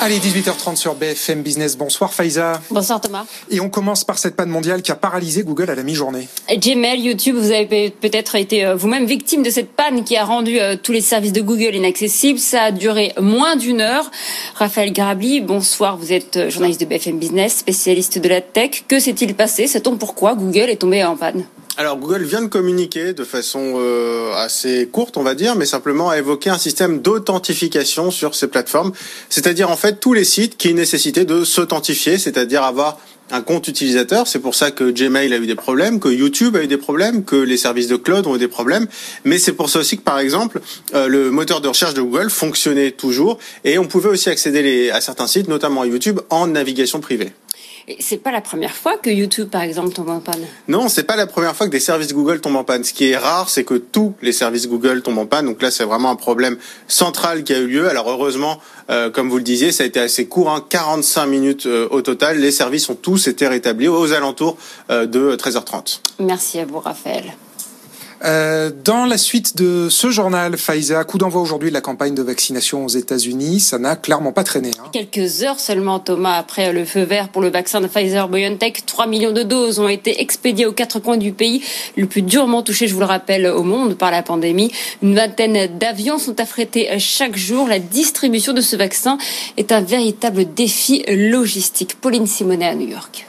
Allez, 18h30 sur BFM Business. Bonsoir Faiza. Bonsoir Thomas. Et on commence par cette panne mondiale qui a paralysé Google à la mi-journée. Gmail, YouTube, vous avez peut-être été euh, vous-même victime de cette panne qui a rendu euh, tous les services de Google inaccessibles. Ça a duré moins d'une heure. Raphaël Garabli, bonsoir. Vous êtes euh, journaliste de BFM Business, spécialiste de la tech. Que s'est-il passé? Sait-on pourquoi Google est tombé en panne? Alors Google vient de communiquer de façon euh, assez courte, on va dire, mais simplement a évoqué un système d'authentification sur ces plateformes, c'est-à-dire en fait tous les sites qui nécessitaient de s'authentifier, c'est-à-dire avoir un compte utilisateur. C'est pour ça que Gmail a eu des problèmes, que YouTube a eu des problèmes, que les services de cloud ont eu des problèmes. Mais c'est pour ça aussi que, par exemple, euh, le moteur de recherche de Google fonctionnait toujours et on pouvait aussi accéder à certains sites, notamment à YouTube, en navigation privée. C'est pas la première fois que YouTube, par exemple, tombe en panne. Non, c'est pas la première fois que des services Google tombent en panne. Ce qui est rare, c'est que tous les services Google tombent en panne. Donc là, c'est vraiment un problème central qui a eu lieu. Alors heureusement, euh, comme vous le disiez, ça a été assez court, hein, 45 minutes euh, au total. Les services ont tous été rétablis aux alentours euh, de 13h30. Merci à vous, Raphaël. Euh, dans la suite de ce journal, Pfizer, coup d'envoi aujourd'hui de la campagne de vaccination aux États-Unis, ça n'a clairement pas traîné. Hein. Quelques heures seulement, Thomas, après le feu vert pour le vaccin de Pfizer-BioNTech, 3 millions de doses ont été expédiées aux quatre coins du pays, le plus durement touché, je vous le rappelle, au monde par la pandémie. Une vingtaine d'avions sont affrétés chaque jour. La distribution de ce vaccin est un véritable défi logistique. Pauline Simonet à New York.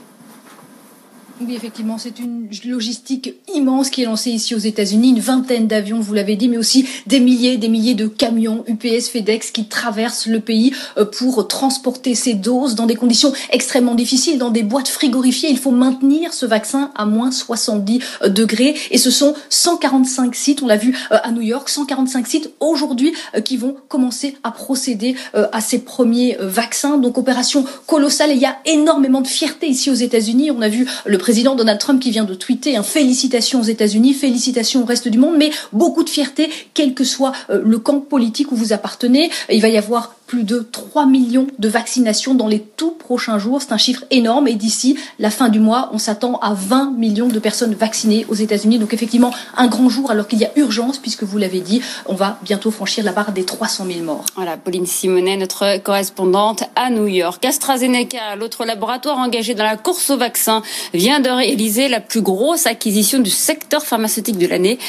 Oui, effectivement, c'est une logistique immense qui est lancée ici aux États-Unis, une vingtaine d'avions, vous l'avez dit, mais aussi des milliers, des milliers de camions UPS, FedEx qui traversent le pays euh, pour transporter ces doses dans des conditions extrêmement difficiles, dans des boîtes frigorifiées. Il faut maintenir ce vaccin à moins 70 euh, degrés et ce sont 145 sites, on l'a vu euh, à New York, 145 sites aujourd'hui qui vont commencer à procéder à ces premiers vaccins. Donc opération colossale et il y a énormément de fierté ici aux États-Unis. On a vu le président Donald Trump qui vient de tweeter un félicitations aux États-Unis, félicitations au reste du monde, mais beaucoup de fierté, quel que soit euh, le camp politique où vous appartenez. Il va y avoir plus de 3 millions de vaccinations dans les tout prochains jours. C'est un chiffre énorme et d'ici la fin du mois, on s'attend à 20 millions de personnes vaccinées aux États-Unis. Donc effectivement, un grand jour alors qu'il y a urgence puisque vous l'avez dit, on va bientôt franchir la barre des 300 000 morts. Voilà, Pauline Simonet, notre correspondante à New York. AstraZeneca, l'autre laboratoire engagé dans la course au vaccin, vient de réaliser la plus grosse acquisition du secteur pharmaceutique de l'année.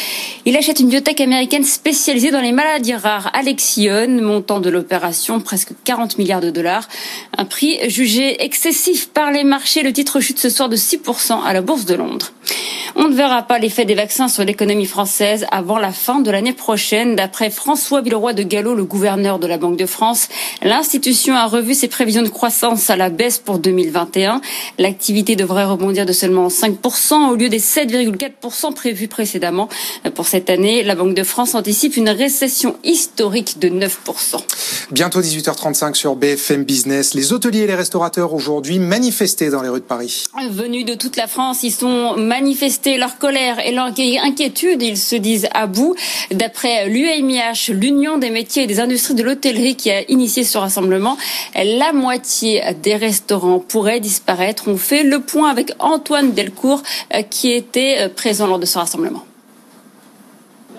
Il achète une biotech américaine spécialisée dans les maladies rares, Alexion, montant de l'opération presque 40 milliards de dollars. Un prix jugé excessif par les marchés. Le titre chute ce soir de 6% à la Bourse de Londres. On ne verra pas l'effet des vaccins sur l'économie française avant la fin de l'année prochaine. D'après François Villeroy de Gallo, le gouverneur de la Banque de France, l'institution a revu ses prévisions de croissance à la baisse pour 2021. L'activité devrait rebondir de seulement 5% au lieu des 7,4% prévus précédemment. Pour cette année, la Banque de France anticipe une récession historique de 9%. Bientôt 18h35 sur BFM Business. Les hôteliers et les restaurateurs aujourd'hui manifestés dans les rues de Paris. Venus de toute la France, ils sont manifestés leur colère et leur inquiétude. Ils se disent à bout. D'après l'UMIH, l'Union des métiers et des industries de l'hôtellerie qui a initié ce rassemblement, la moitié des restaurants pourraient disparaître. On fait le point avec Antoine Delcourt euh, qui était euh, présent lors de ce rassemblement.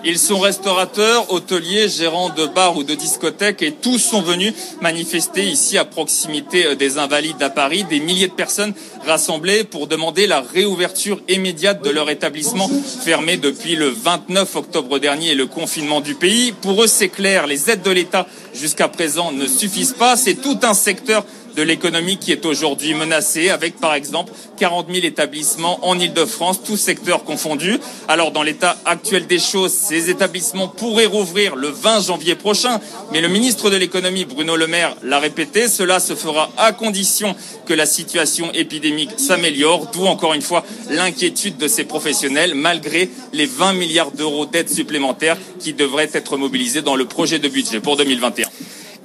Ils sont restaurateurs, hôteliers, gérants de bars ou de discothèques et tous sont venus manifester ici à proximité euh, des Invalides à Paris. Des milliers de personnes rassemblées pour demander la réouverture immédiate de leur établissement fermé depuis le 29 octobre dernier et le confinement du pays. Pour eux, c'est clair, les aides de l'État jusqu'à présent ne suffisent pas. C'est tout un secteur de l'économie qui est aujourd'hui menacée, avec par exemple 40 000 établissements en Ile-de-France, tous secteurs confondus. Alors dans l'état actuel des choses, ces établissements pourraient rouvrir le 20 janvier prochain, mais le ministre de l'économie, Bruno Le Maire, l'a répété, cela se fera à condition que la situation épidémique s'améliore, d'où encore une fois l'inquiétude de ces professionnels, malgré les 20 milliards d'euros d'aides supplémentaires qui devraient être mobilisés dans le projet de budget pour 2021.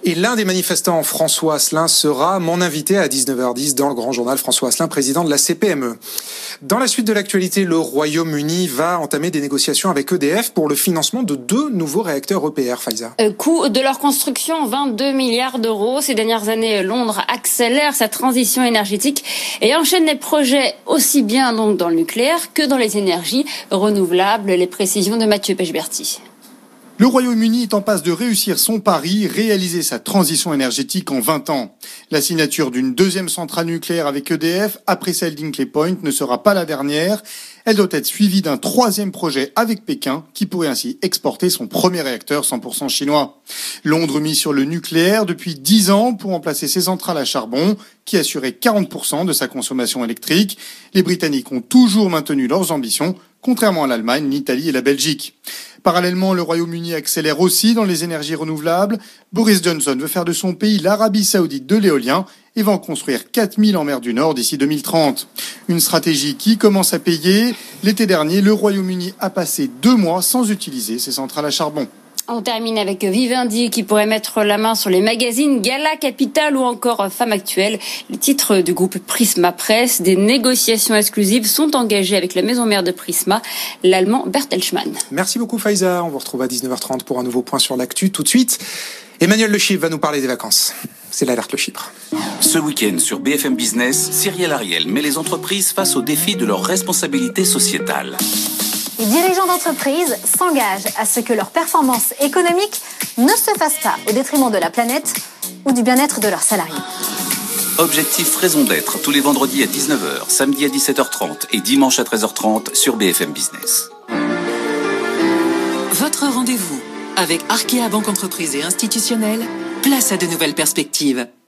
Et l'un des manifestants, François Asselin, sera mon invité à 19h10 dans le grand journal. François Asselin, président de la CPME. Dans la suite de l'actualité, le Royaume-Uni va entamer des négociations avec EDF pour le financement de deux nouveaux réacteurs EPR, Faiza. Euh, coût de leur construction, 22 milliards d'euros. Ces dernières années, Londres accélère sa transition énergétique et enchaîne les projets aussi bien donc dans le nucléaire que dans les énergies renouvelables. Les précisions de Mathieu Pechberti. Le Royaume-Uni est en passe de réussir son pari, réaliser sa transition énergétique en 20 ans. La signature d'une deuxième centrale nucléaire avec EDF, après celle d'Inkley Point, ne sera pas la dernière. Elle doit être suivie d'un troisième projet avec Pékin, qui pourrait ainsi exporter son premier réacteur 100% chinois. Londres mise sur le nucléaire depuis 10 ans pour remplacer ses centrales à charbon, qui assuraient 40% de sa consommation électrique. Les Britanniques ont toujours maintenu leurs ambitions, contrairement à l'Allemagne, l'Italie et la Belgique. Parallèlement, le Royaume-Uni accélère aussi dans les énergies renouvelables. Boris Johnson veut faire de son pays l'Arabie saoudite de l'éolien et va en construire 4000 en mer du Nord d'ici 2030. Une stratégie qui commence à payer. L'été dernier, le Royaume-Uni a passé deux mois sans utiliser ses centrales à charbon. On termine avec Vivendi qui pourrait mettre la main sur les magazines Gala Capital ou encore Femme Actuelle. Les titres du groupe Prisma Presse. Des négociations exclusives sont engagées avec la maison mère de Prisma, l'allemand Bertelsmann. Merci beaucoup Faiza. On vous retrouve à 19h30 pour un nouveau point sur l'actu. Tout de suite, Emmanuel Le Chypre va nous parler des vacances. C'est l'alerte Le Chypre. Ce week-end sur BFM Business, Cyrielle Ariel met les entreprises face au défi de leur responsabilité sociétale. Les dirigeants d'entreprise s'engagent à ce que leur performance économique ne se fasse pas au détriment de la planète ou du bien-être de leurs salariés. Objectif raison d'être tous les vendredis à 19h, samedi à 17h30 et dimanche à 13h30 sur BFM Business. Votre rendez-vous avec Arkea Banque Entreprise et Institutionnelle, place à de nouvelles perspectives.